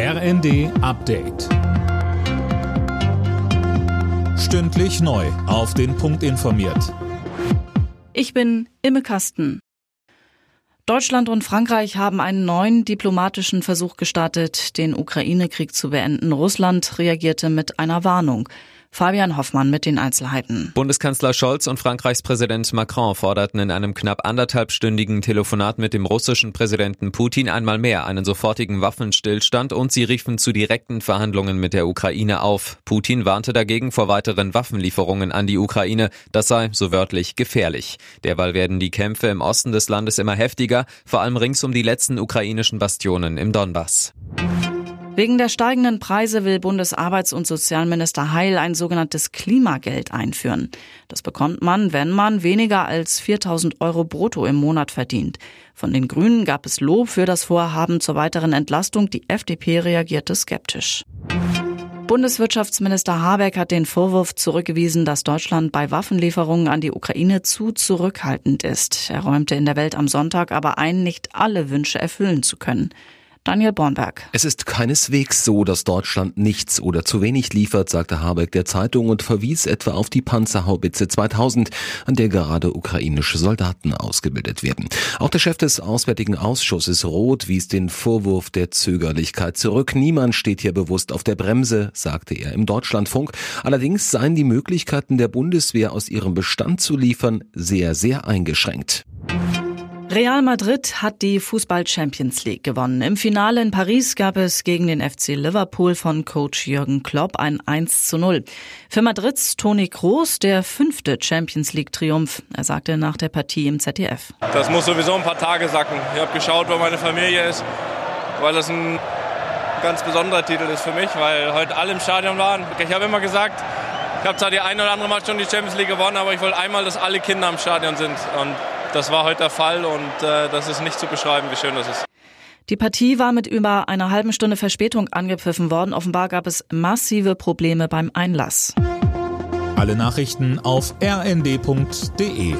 RND Update. Stündlich neu. Auf den Punkt informiert. Ich bin Imme Kasten. Deutschland und Frankreich haben einen neuen diplomatischen Versuch gestartet, den Ukraine-Krieg zu beenden. Russland reagierte mit einer Warnung. Fabian Hoffmann mit den Einzelheiten. Bundeskanzler Scholz und Frankreichs Präsident Macron forderten in einem knapp anderthalbstündigen Telefonat mit dem russischen Präsidenten Putin einmal mehr einen sofortigen Waffenstillstand und sie riefen zu direkten Verhandlungen mit der Ukraine auf. Putin warnte dagegen vor weiteren Waffenlieferungen an die Ukraine. Das sei, so wörtlich, gefährlich. Derweil werden die Kämpfe im Osten des Landes immer heftiger, vor allem rings um die letzten ukrainischen Bastionen im Donbass. Wegen der steigenden Preise will Bundesarbeits- und Sozialminister Heil ein sogenanntes Klimageld einführen. Das bekommt man, wenn man weniger als 4000 Euro brutto im Monat verdient. Von den Grünen gab es Lob für das Vorhaben zur weiteren Entlastung. Die FDP reagierte skeptisch. Bundeswirtschaftsminister Habeck hat den Vorwurf zurückgewiesen, dass Deutschland bei Waffenlieferungen an die Ukraine zu zurückhaltend ist. Er räumte in der Welt am Sonntag aber ein, nicht alle Wünsche erfüllen zu können. Daniel Bornberg. Es ist keineswegs so, dass Deutschland nichts oder zu wenig liefert, sagte Habeck der Zeitung und verwies etwa auf die Panzerhaubitze 2000, an der gerade ukrainische Soldaten ausgebildet werden. Auch der Chef des Auswärtigen Ausschusses Roth wies den Vorwurf der Zögerlichkeit zurück. Niemand steht hier bewusst auf der Bremse, sagte er im Deutschlandfunk. Allerdings seien die Möglichkeiten der Bundeswehr aus ihrem Bestand zu liefern sehr, sehr eingeschränkt. Real Madrid hat die Fußball Champions League gewonnen. Im Finale in Paris gab es gegen den FC Liverpool von Coach Jürgen Klopp ein 1 zu 0. Für Madrids Toni Kroos der fünfte Champions League Triumph. Er sagte nach der Partie im ZDF. Das muss sowieso ein paar Tage sacken. Ich habe geschaut, wo meine Familie ist, weil das ein ganz besonderer Titel ist für mich, weil heute alle im Stadion waren. Ich habe immer gesagt, ich habe zwar die eine oder andere Mal schon die Champions League gewonnen, aber ich wollte einmal, dass alle Kinder im Stadion sind. Und das war heute der Fall und äh, das ist nicht zu beschreiben, wie schön das ist. Die Partie war mit über einer halben Stunde Verspätung angepfiffen worden. Offenbar gab es massive Probleme beim Einlass. Alle Nachrichten auf rnd.de